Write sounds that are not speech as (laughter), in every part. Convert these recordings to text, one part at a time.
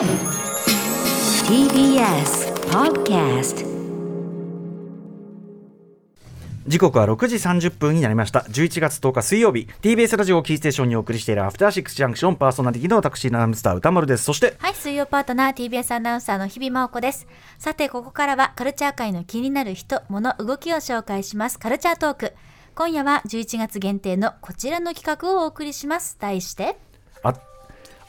TBS Podcast 時刻は6時30分になりました11月10日水曜日 TBS ラジオをキーステーションにお送りしているアフターシックスジャンクションパーソナリティの私ナムスター歌丸ですそしてはい、水曜パートナー TBS アナウンサーの日々真央子です。さて、ここからはカルチャー界の気になる人、物、動きを紹介します。カルチャートーク。今夜は11月限定のこちらの企画をお送りします。題して、あ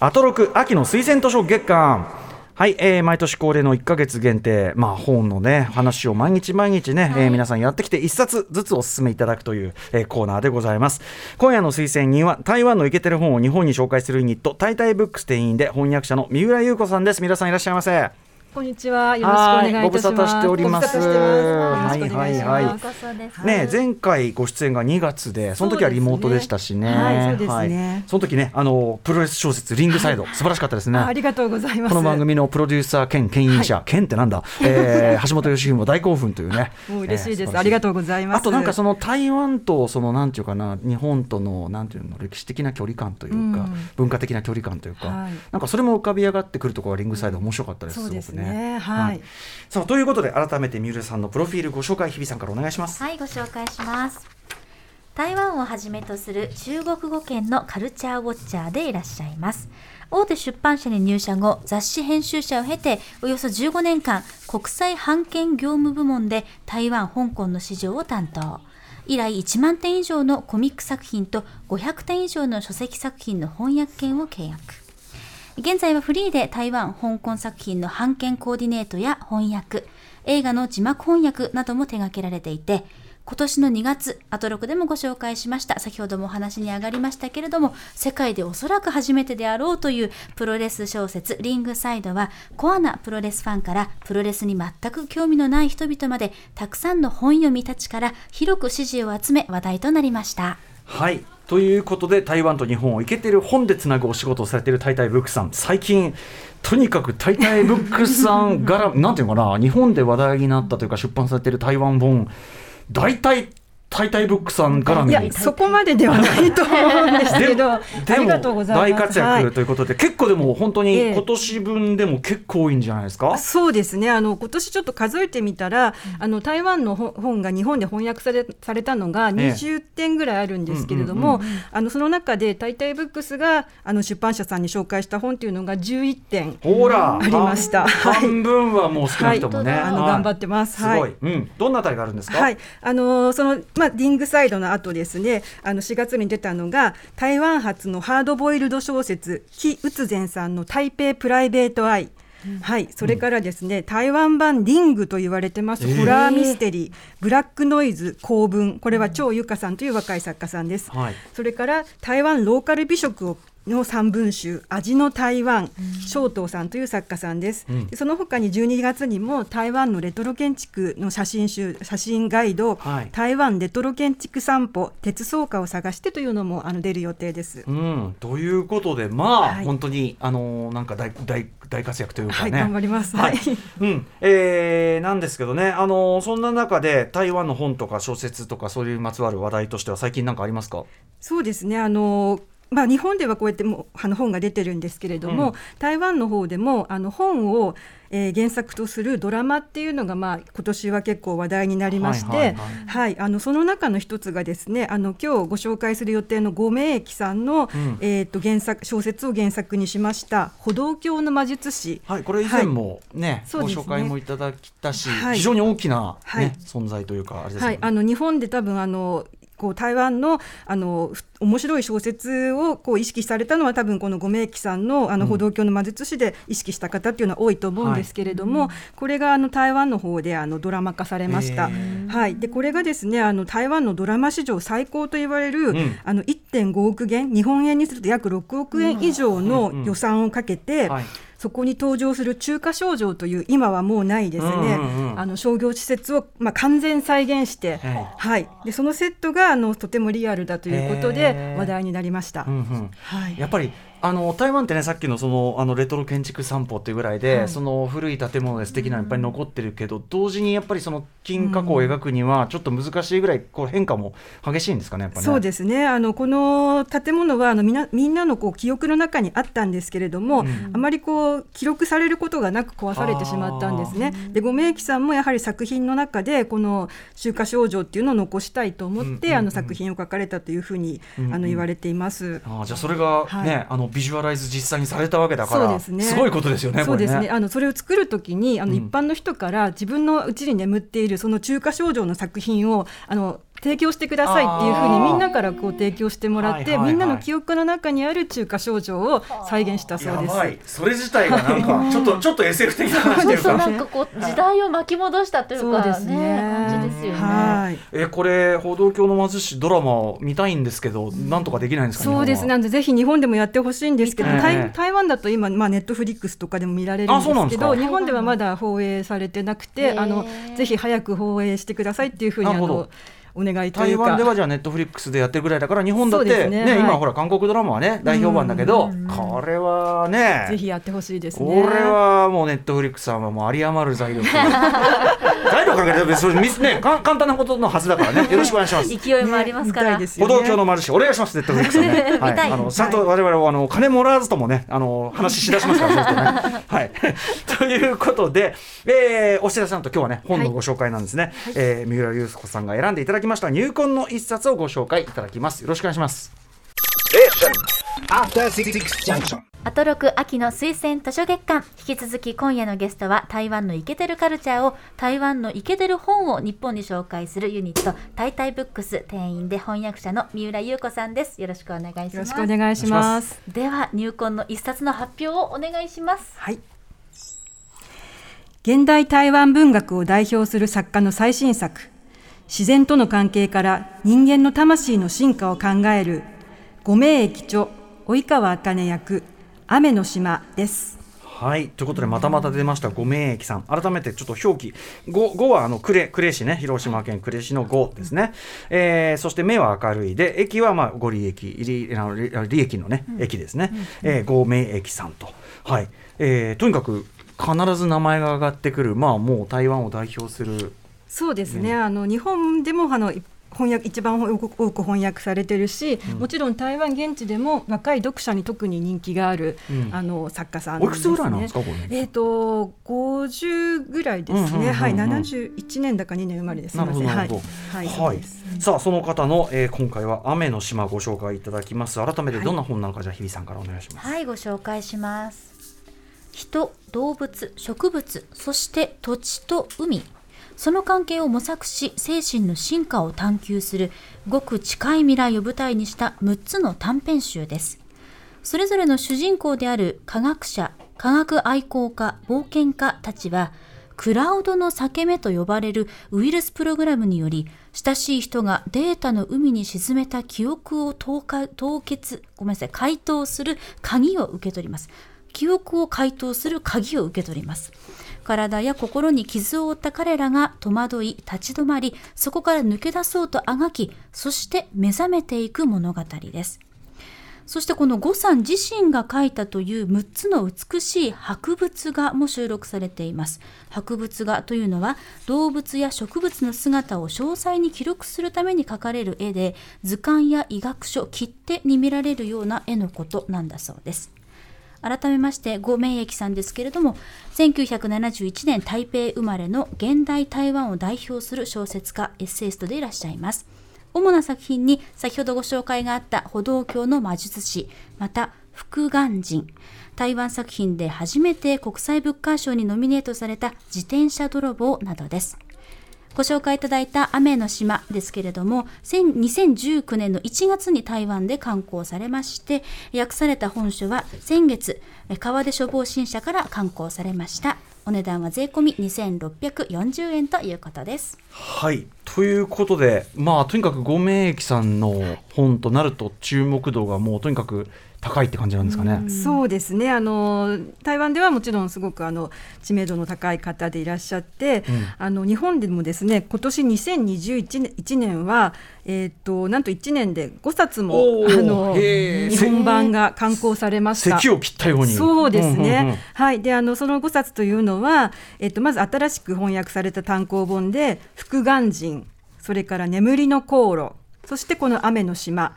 アトロク秋の推薦図書月間。はい、えー毎年恒例の1ヶ月限定、まあ、本のね話を毎日毎日ね、えー皆さんやってきて1冊ずつお勧めいただくという、えーコーナーでございます。今夜の推薦人は台湾のイケてる本を日本に紹介するユニットタイタイブックス店員で翻訳者の三浦優子さんです。皆さんいらっしゃいませこんにちは。よろしくお願いいたします。はいご無沙汰しておりますはいます。よろしくお願いしますはいはい。ね、前回ご出演が2月で、その時はリモートでしたしね。はいそうですねはいその時ね、あのプロレス小説リングサイド、素晴らしかったですね。あありがとうございます。この番組のプロデューサー兼牽引者、兼ってなんだ、えー (laughs) 橋本義文も大興奮というね。もう嬉しいです。えーありがとうございます。あとなんかその台湾とそのなんていうかな日本とのなんていうの歴史的な距離感というか、うん文化的な距離感というか、はいなんかそれも浮かび上がってくるところがリングサイド面白かったです。すごくね。はい。さあということで改めて三浦さんのプロフィールご紹介日比さんからお願いします。はい、ご紹介します。台湾をはじめとする中国語圏のカルチャーウォッチャーでいらっしゃいます。大手出版社に入社後、雑誌編集者を経て、およそ15年間、国際版権業務部門で台湾、香港の市場を担当。以来1万点以上のコミック作品と500点以上の書籍作品の翻訳権を契約。現在はフリーで台湾、香港作品の版権コーディネートや翻訳、映画の字幕翻訳なども手掛けられていて、今年の2月、アトロクでもご紹介しました、先ほどもお話に上がりましたけれども、世界でおそらく初めてであろうというプロレス小説、リングサイドは、コアなプロレスファンからプロレスに全く興味のない人々まで、たくさんの本読みたちから広く支持を集め話題となりました。はいということで台湾と日本をイケてる本でつなぐお仕事をされてるタイタイブックさん。最近とにかくタイタイブックさん (laughs) がらなんていうのかな？日本で話題になったというか出版されてる台湾本。大体タイタイブックさん絡みいやそこまでではないと思うんですけど、あでりがとうございます。活躍ということで、結構でも本当にええ。今年分でも結構多いんじゃないですか、そうですね。あの今年ちょっと数えてみたら、あの台湾の本本が日本で翻訳されされたのがええ。20点ぐらいあるんですけれども、あのその中でタイタイブックスがあの出版社さんに紹介した本っていうのが11点ほらありました。半分はもう少なくともね、あのはい。頑張ってます。すごい、うん、どんなあたりがあるんですか、はい、あのーそのまあリングサイドの後ですね、あの4月に出たのが台湾発のハードボイルド小説紀宇前さんの台北プライベートアイ。はい、それからですね、台湾版リングと言われてます、えー。ホラーミステリー、ブラックノイズ公文、これは張由香さんという若い作家さんです。はい。それから台湾ローカル美食をの三文集味の台湾正東さんという作家さんです、うん。でその他に12月にも台湾のレトロ建築の写真集写真ガイド、はい。台湾レトロ建築散歩鉄草家を探してというのもあの出る予定です、うん、ということで、まあ、はい。本当に、あのーなんか大、大、大活躍というかはいね。頑張ります。はい。はい、うん、えーなんですけどね、あのーそんな中で、台湾の本とか小説とか、そういうまつわる話題としては、最近なんかありますか？そうですね。あのまあ、日本ではこうやってもうあの本が出てるんですけれども、うん。台湾の方でもあの本を、えー原作とするドラマっていうのが、まあ、今年は結構話題になりまして、はいははい。いあのその中の一つがですねあの今日ご紹介する予定の五名駅さんの、うん。えー、と原作小説を原作にしました「歩道橋の魔術師」はい、これ以前もね、ごそうですね。紹介もいただいたし、はい。非常に大きな、ねはい。存在というか、あれですよね。はい、あの日本で多分あのこう台湾のあのふ面白い小説をこう意識されたのは多分この五名記さんのあの歩道橋の魔術師で意識した方っていうのは多いと思うんですけれども、これがあの台湾の方であのドラマ化されました。へはい、でこれがですねあの台湾のドラマ史上最高と言われる、ん。あの1.5億元日本円にすると約6億円以上の予算をかけて、はいそこに登場する中華商場という今はもうないですね、うんうんうん。あの商業施設を、まあ、完全再現して、はい。はい、でそのセットがあのとてもリアルだということへでー。話題になりました。うんうん。はい。やっぱりあの台湾ってねさっきのそのあのレトロ建築散歩っていうぐらいで、はい。その古い建物で素敵なのいっぱい残ってるけど、同時にやっぱりその近過去を描くにはちょっと難しいぐらいこう変化も激しいんですかねやっぱね。そうですね。あのこの建物はあのみなみんなのこう記憶の中にあったんですけれども、うん。あまりこう記録されることがなく壊されてしまったんですね。でご明記さんもやはり作品の中でこの秋華少女っていうのを残したいと思って、うんうんうんあの作品を書かれたというふうに、うんうん。あの言われています。あーじゃあそれがね、はい。あのビジュアライズ実際にされたわけだからそうですねごいことですよね。そうですね。これあのそれを作るときにあのうん一般の人から自分のうちに眠っているその中華少女の作品をあの提供してくださいっていうふうにみんなからこう提供してもらって、みんなの記憶の中にある中華少女を再現したそうです。やばい。それ自体がなんかちょっとちょっと SF 的な話というか。なんかこう時代を巻き戻したというかそうですね。ね感じですよね。はい。えこれ報道教の貧しいドラマを見たいんですけど、なんとかできないんですか？そうです。なんでぜひ日本でもやってほしいんですけど、ええ。台台湾だと今まあネットフリックスとかでも見られるんですけど、日本ではまだ放映されてなくへて、え。あのぜひ早く放映してくださいっていうふうにあなるほど。のお願いとい台うか。湾ではじゃあネットフリックスでやってるぐらいだから日本だってねすねはい。今ほら韓国ドラマはね大評判だけど、うん。これはねぜひやってほしいですね。これはもうネットフリックスさんはもう有り余る材料材料かけてそれミスねか簡単なことのはずだからね。(laughs) よろしくお願いします。勢いもありますから。ね見たいですよね。歩道橋の丸しお願いしますネットフリックスさんね、(laughs) はい、あのちゃんと我々はあの金もらわずともねあの話しだしますから (laughs) そうするとね。はい。ということで、えー、お知らせなんと今日はね本のご紹介なんですね、えー三浦祐子さんが選んでいただきました入魂の一冊をご紹介いただきますよろしくお願いします After Six Junction. アトロク秋の推薦図書月間引き続き今夜のゲストは台湾のイケてるカルチャーを台湾のイケてる本を日本に紹介するユニットタイタイブックス店員で翻訳者の三浦優子さんですよろしくお願いしますよろしくお願いします。では入魂の一冊の発表をお願いしますはい。現代台湾文学を代表する作家の最新作、自然との関係から人間の魂の進化を考える、五名駅著、及川茜役、雨の島です。はい。ということでまたまた出ました五名駅さん。改めてちょっと表記。五五はあの呉呉市ね。広島県呉市の五ですね、えーそして目は明るいで駅はまあ五里駅。利あの利利駅のね、駅ですね、えー五名駅さんと。はい、えーとにかく必ず名前が上がってくるまあもう台湾を代表するそうですね。あの日本でもあの翻訳一番多く多く翻訳されてるし、もちろん台湾現地でも若い読者に特に人気がある、うん。あの作家さんおいくつぐらいなんですかこれ？えっ、と50ぐらいですね。うんうんうんうん。はい、71年だか2年生まれです。すなるみません。ほどなるほど。はい、はい、はい。そうですさあその方の、えー今回は雨の島ご紹介いただきます。改めてどんな本なのか、じゃあ日比さんからお願いします。はいご紹介します。人動物植物そして土地と海その関係を模索し精神の進化を探求するごく近い未来を舞台にした6つの短編集です。それぞれの主人公である科学者科学愛好家冒険家たちはクラウドの裂け目と呼ばれるウイルスプログラムにより親しい人がデータの海に沈めた記憶を凍結凍結ごめんなさい解凍する鍵を受け取ります。記憶を解凍する鍵を受け取ります。体や心に傷を負った彼らが戸惑い立ち止まりそこから抜け出そうとあがきそして目覚めていく物語ですそしてこの呉さん自身が書いたという6つの美しい博物画も収録されています。博物画というのは動物や植物の姿を詳細に記録するために描かれる絵で図鑑や医学書、切手に見られるような絵のことなんだそうです。改めまして呉明益さんですけれども1971年台北生まれの現代台湾を代表する小説家エッセイストでいらっしゃいます。主な作品に先ほどご紹介があった歩道橋の魔術師また福眼人台湾作品で初めて国際ブッカー賞にノミネートされた自転車泥棒などです。ご紹介いただいた雨の島ですけれども、2019年の1月に台湾で刊行されまして、訳された本書は先月、川出書房新社から刊行されました。お値段は税込み2640円ということです。はいということでまあとにかく五名駅さんの本となると注目度がもうとにかく高いって感じなんですかね。そうですね。あの台湾ではもちろんすごくあの知名度の高い方でいらっしゃって、うん。あの日本でもですね今年2021年1年は、えー、となんと1年で5冊もあの日本版が刊行されました。咳を切ったように。そうですね、んうんうん。はい、であのその5冊というのは、えっと、まず新しく翻訳された単行本で「福眼人」それから「眠りの航路」そしてこの「雨の島」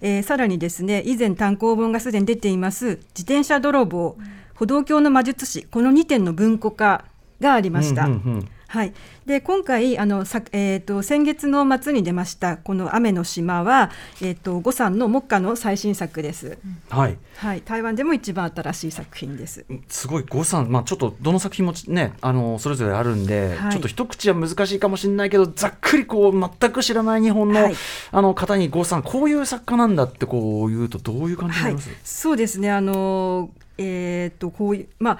えーさらにですね以前単行本がすでに出ています「自転車泥棒」歩道橋の魔術師」この2点の文庫化がありました。うんうんうん。はい、で今回あのさ、えー、と先月の末に出ましたこの「雨の島は」えー、と呉さんの目下の最新作です、はい。はい、台湾でも一番新しい作品です。すごい誤算、まあ、ちょっとどの作品もちねあのそれぞれあるんで、はい。ちょっと一口は難しいかもしれないけどざっくりこう全く知らない日本の,、はい。あの方に誤算こういう作家なんだってこう言うとどういう感じになはいります、、そうですね。あのえー、とこういうまあ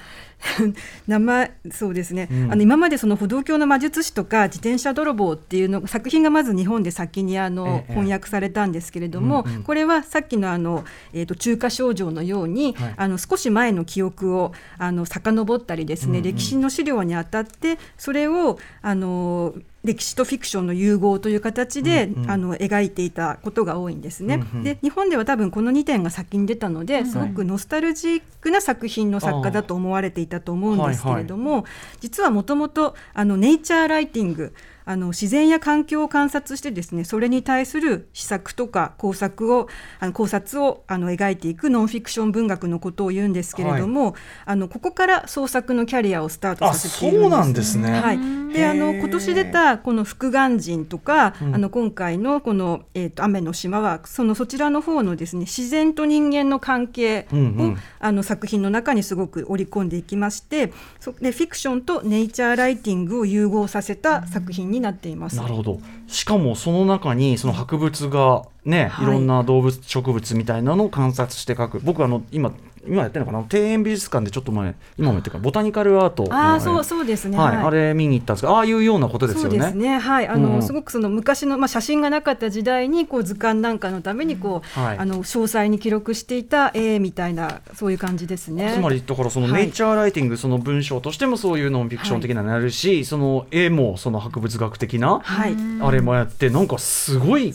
(laughs) 名前そうですね、うん。あの今までその歩道橋の魔術師とか自転車泥棒っていうの作品がまず日本で先にあの、ええ翻訳されたんですけれども、これはさっきのあの、えー、と中華少女のように、はい。あの少し前の記憶をあの遡ったりですね、歴史の資料にあたってそれをあの歴史とフィクションの融合という形で、うんうん。あの描いていたことが多いんですね。うんうん。で日本では多分この2点が先に出たので、すごくノスタルジックな作品の作家だと思われていたと思うんですけれども、実はもともとあのネイチャーライティングあの自然や環境を観察してですねそれに対する施策とか工作をあの考察をあの描いていくノンフィクション文学のことを言うんですけれども、あのここから創作のキャリアをスタートあさせているんです。そうなんですね。はい、であの今年出たこの「福眼人」とか、うん。あの今回のこの、えーと「雨の島は」そのそちらの方のですね自然と人間の関係を、うんうん。あの作品の中にすごく織り込んでいきましてそでフィクションとネイチャーライティングを融合させた作品になっています。なるほど。しかもその中にその博物がね、はい。い、ろんな動物植物みたいなのを観察して描く。僕あの今今やってるのかな？庭園美術館でちょっと前今も言ってるかボタニカルアートのああれそうそうですね。はい。あれ見に行ったんですがああいうようなことですよね。そうですね。はい、あの、うんすごくその昔のまあ写真がなかった時代にこう図鑑なんかのためにこう、はい。あの詳細に記録していた絵みたいなそういう感じですね。つまりだからそのはい。ネイチャーライティング、その文章としてもそういうノンフィクション的なのやるし、その絵もその博物学的な、はい。あれもやってなんかすごい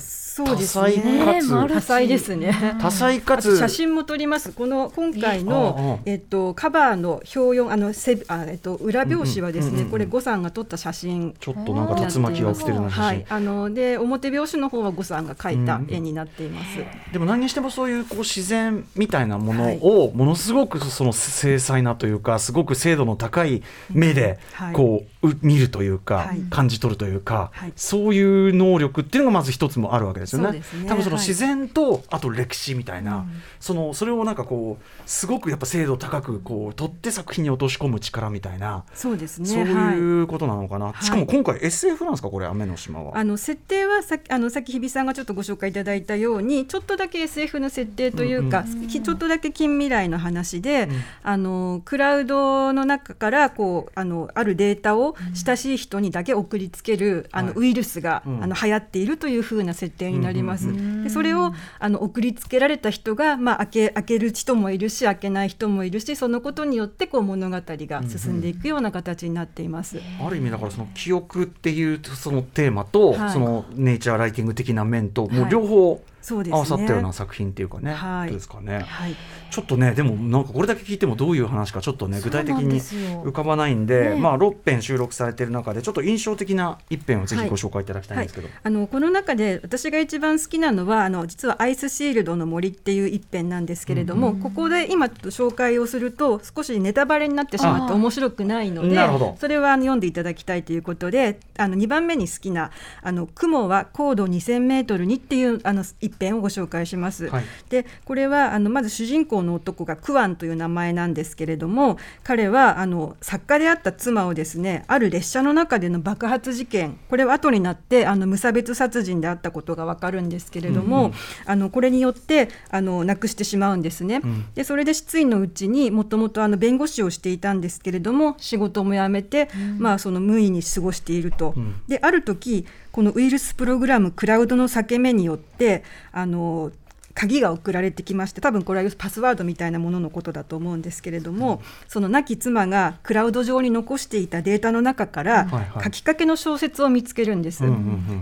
そうですね。多彩ですね。多彩かつ。写真も撮ります。この今回のえっとカバーの表四あのせあえっと裏表紙はですね、これ呉さんが撮った写真ちょっとなんか竜巻が起きてるはい、あので表表紙の方は呉さんが描いた絵になっています。でも何にしてもそういうこう自然みたいなものをものすごくその精細なというかすごく精度の高い目ではい。こうう見るというかはい。感じ取るというかはい。そういう能力っていうのがまず一つもあるわけですですね。はい多分その自然とあと歴史みたいなそのそれをなんかこうすごくやっぱ精度高くこう取って作品に落とし込む力みたいなそうですね。そうはいいうことなのかな。しかも今回 SF なんですか？これ雨の島は。あの設定はさあのさっき日比さんがちょっとご紹介いただいたようにちょっとだけ SF の設定というか、きちょっとだけ近未来の話で、あのクラウドの中からこうあのあるデータを親しい人にだけ送りつける、あのはい。ウイルスが、うん。あの流行っているというふうな設定になります。でそれをあの送りつけられた人が、まあ、開け開ける人もいるし開けない人もいるしそのことによってこう物語が進んでいくような形になっています。ある意味だからその記憶っていうそのテーマと、はいそのネイチャーライティング的な面と、もうはい両方そうですね。合わさったような作品っていうかね、はい。ですかね。はい。ちょっとねでもなんかこれだけ聞いてもどういう話かちょっとね具体的に浮かばないんで、ね。まあ6編収録されている中でちょっと印象的な一編をぜひご紹介いただきたいんですけど。あのこの中で私が一番好きなのはあの実は「アイスシールドの森」っていう一編なんですけれども、ここで今ちょっと紹介をすると少しネタバレになってしまって面白くないのでそれはあの読んでいただきたいということであの2番目に好きな「あの雲は高度2000メートルに」っていうあの一編をご紹介します。はいでこれはあのまず主人公の男がクワンという名前なんですけれども彼はあの作家であった妻をですねある列車の中での爆発事件これは後になってあの無差別殺人であったことがわかるんですけれども、うんうんあのこれによってあの亡くしてしまうんですね。うんでそれで失意のうちにもともとあの弁護士をしていたんですけれども仕事も辞めて、まあその無意に過ごしていると。うんである時このウイルスプログラムクラウドの裂け目によってあの鍵が送られてきまして多分これはパスワードみたいなもののことだと思うんですけれども、その亡き妻がクラウド上に残していたデータの中から書きかけの小説を見つけるんです。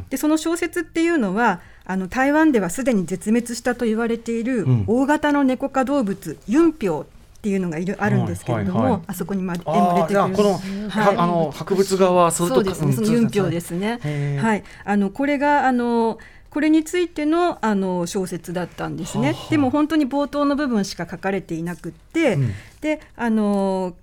でその小説っていうのはあの台湾ではすでに絶滅したと言われているうん。大型の猫科動物、ユンピョウっていうのがいるあるんですけれども、はいはいはい。あそこにま絵あも出てくる。この、はい。はあの博物画はそうです。ね、そのユンピョウすですね。はい、あのこれがあのこれについてのあの小説だったんですね。はあはあ。でも本当に冒頭の部分しか書かれていなくって、うん。であの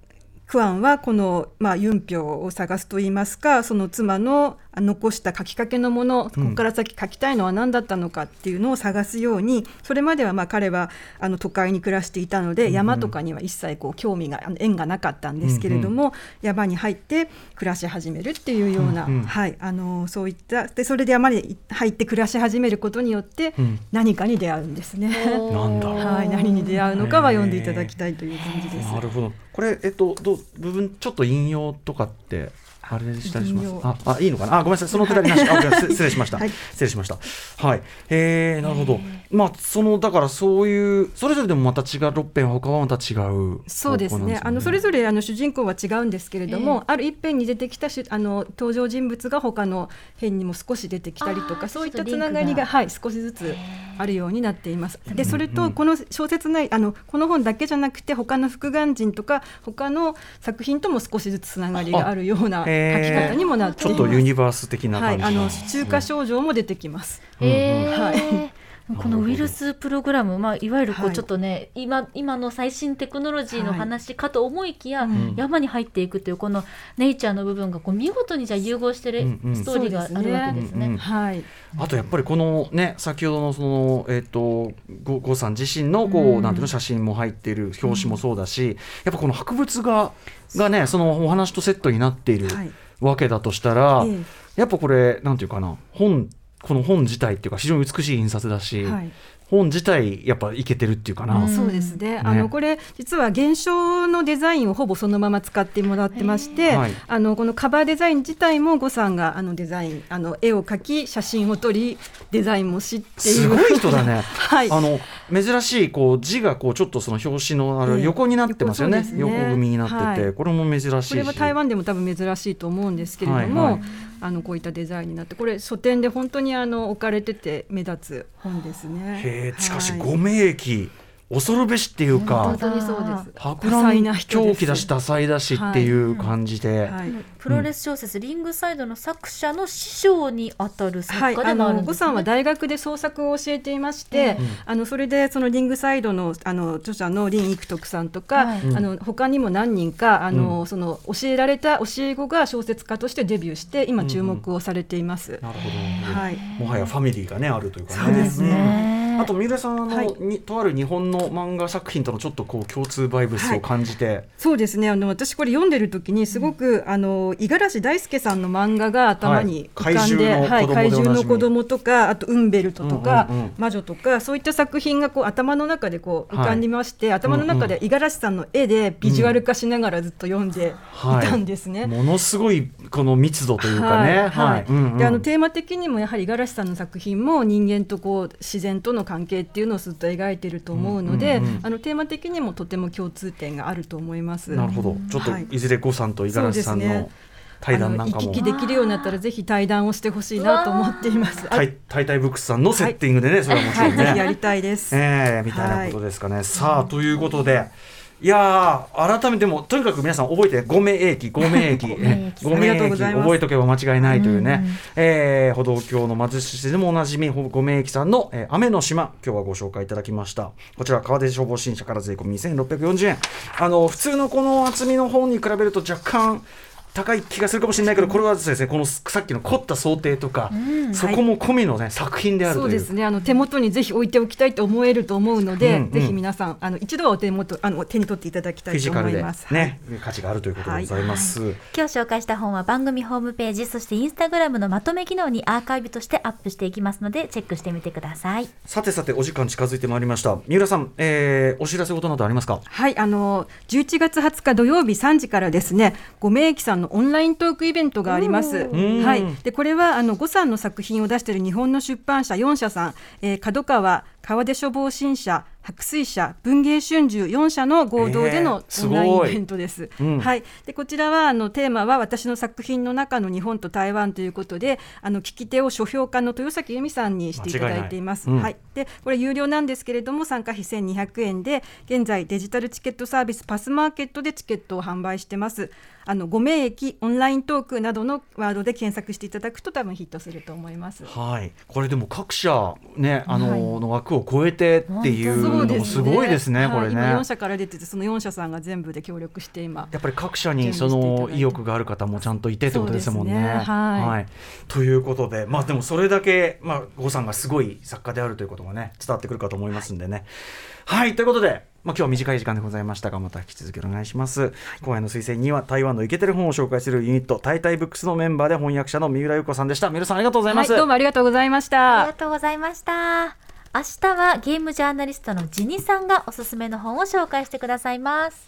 クアンはこの、まあ、ユンピョウを探すといいますかその妻のあ残した書きかけのもの、ここから先書きたいのは何だったのかっていうのを探すようにそれまではまあ彼はあの都会に暮らしていたので、山とかには一切こう興味があの縁がなかったんですけれども、山に入って暮らし始めるっていうような、うんうんはい、あのそういったでそれで山に入って暮らし始めることによってうん。何かに出会うんですね。なんだ。はい、何に出会うのかは読んでいただきたいという感じです。なるほど。これえっとどう部分ちょっと引用とかってあれしたりします？ああいいのかな？あごめんなさいそのくだりなし。失礼しました。はい失礼しました。はい。えー、なるほど。まあそのだからそういうそれぞれでもまた違う六編他はまた違う。そうですね。あのそれぞれあの主人公は違うんですけれども、ある一編に出てきたしあの登場人物が他の編にも少し出てきたりとか、そういったつながりがはい少しずつあるようになっています。でそれとこの小説内あのこの本だけじゃなくて他の復眼人とか他の作品とも少しずつつながりがあるような書へーき方にもなっています。ちょっとユニバース的なはい、感じ。あの中華少女も出てきます。えーはいこのウイルスプログラム、まあ、いわゆるこはい。うちょっとね、今今の最新テクノロジーの話かと思いきや、うん。山に入っていくというこのネイチャーの部分がこう見事にじゃあ融合してるうんうん。ストーリーがあるわけですね。うん。うんはい。あとやっぱりこのね先ほどのそのえっ、とごごさん自身のこう、うん。なんていうの写真も入っている表紙もそうだし、やっぱこの博物画がねそのお話とセットになっているはい。わけだとしたら、え。やっぱこれなんていうかな本この本自体っていうか非常に美しい印刷だし、えはい。本自体やっぱいけてるっていうかな。うんそうですね。あねのこれ実は現象のデザインをほぼそのまま使ってもらってまして、はいあのこのカバーデザイン自体も呉さんがあのデザインあの絵を描き写真を撮りデザインもしっていうすごい人だね。(laughs) はい。あの珍しいこう字がこうちょっとその表紙のあのええ横になってますよね。横組になってて、はいこれも珍しいし。これは台湾でも多分珍しいと思うんですけれども、あのこういったデザインになってこれ書店で本当にあの置かれてて目立つ本ですね。へえしかしはいご名駅恐るべしっていうか本当にそうです。博多彩覧な人です狂気だし多彩だしっていう感じで、はい。プロレス小説、リングサイドの作者の師匠にあたる作はい、家であもあるんですね。の呉さんは大学で創作を教えていまして、あのそれでそのリングサイドのあの著者の林育徳さんとか、はい。あの他にも何人かあの、その教えられた教え子が小説家としてデビューして今注目をされています。なるほど、はい。もはやファミリーがねあるというかね。そうですね。うんあと三浦さんあの、はい。にとある日本の漫画作品とのちょっとこう共通バイブスを感じて、そうですね。あの私これ読んでる時にすごく、あの五十嵐大輔さんの漫画が頭に浮かんで、はい怪獣の子供とか、あとウンベルトとか、うんうんうん。魔女とかそういった作品がこう頭の中でこう浮かんでまして、頭の中で五十嵐さんの絵でビジュアル化しながらずっと読んでいたんですね。ものすごいこの密度というかね、はい。はい。うんうん。であのテーマ的にもやはり五十嵐さんの作品も人間とこう自然との関係っていうのをずっと描いてると思うので、あのテーマ的にもとても共通点があると思います。なるほど。ちょっとはい。いずれ呉さんと五十嵐さんの対談なんかも。行き来できるようになったらぜひ対談をしてほしいなと思っています。あタイタブックスさんのセッティングでね、それはもちろんね、はい、やりたいです。ええみたいなことですかね。さあということで。いやー改めてもとにかく皆さん覚えて五名駅五名駅。名駅。(laughs) 五名駅。覚えとけば間違いないというね、うんえー歩道橋の貧しさでもおなじみ五名駅さんの、えー雨の島今日はご紹介いただきました。こちら川出消防新社から税込み2640円。あの普通のこの厚みの本に比べると若干高い気がするかもしれないけどこれはですねこのさっきの凝った想定とか、そこも込みのね作品であるという。そうです。ね。あの手元にぜひ置いておきたいと思えると思うので、うんうん。ぜひ皆さんあの一度はお手元あの手に取っていただきたいとフィジカルで思い。ます。ね、価値があるということでございます。今日紹介した本は番組ホームページそしてインスタグラムのまとめ機能にアーカイブとしてアップしていきますのでチェックしてみてください。さてさてお時間近づいてまいりました三浦さん、えー、お知らせ事などありますか？はい、あの11月20日土曜日3時からですね、ご名駅さんのオンライントークイベントがあります。ん。はい、でこれはあの呉さんの作品を出している日本の出版社4社さん、えー、角川川出処方新社白水社文芸春秋4社の合同でのえーオンラインイベントです。うんはい、でこちらはあのテーマは私の作品の中の日本と台湾ということであの聞き手を書評家の豊崎由美さんにしていただいています。いうんはい、でこれ有料なんですけれども参加費1200円で現在デジタルチケットサービスパスマーケットでチケットを販売してます。あのご名駅オンライントークなどのワードで検索していただくと多分ヒットすると思います。はい、これでも各社ね、あの、はいの枠を超えてっていうのもすごいですね、これね。はい今4社から出ててその4社さんが全部で協力して今やっぱり各社にその意欲がある方もちゃんといてってことですもんね。そうですねはいということで、まあでもそれだけ、まあ、郷さんがすごい作家であるということがね、伝わってくるかと思いますんでね。はい、ということで、まあ、今日は短い時間でございましたが、また引き続きお願いします。今夜の推薦には台湾のイケてる本を紹介するユニット、タイタイブックスのメンバーで翻訳者の三浦優子さんでした。三浦さんありがとうございます。はい、どうもありがとうございましありたがとうございました。明日はゲームジャーナリストのジニさんがおすすめの本を紹介してくださいます。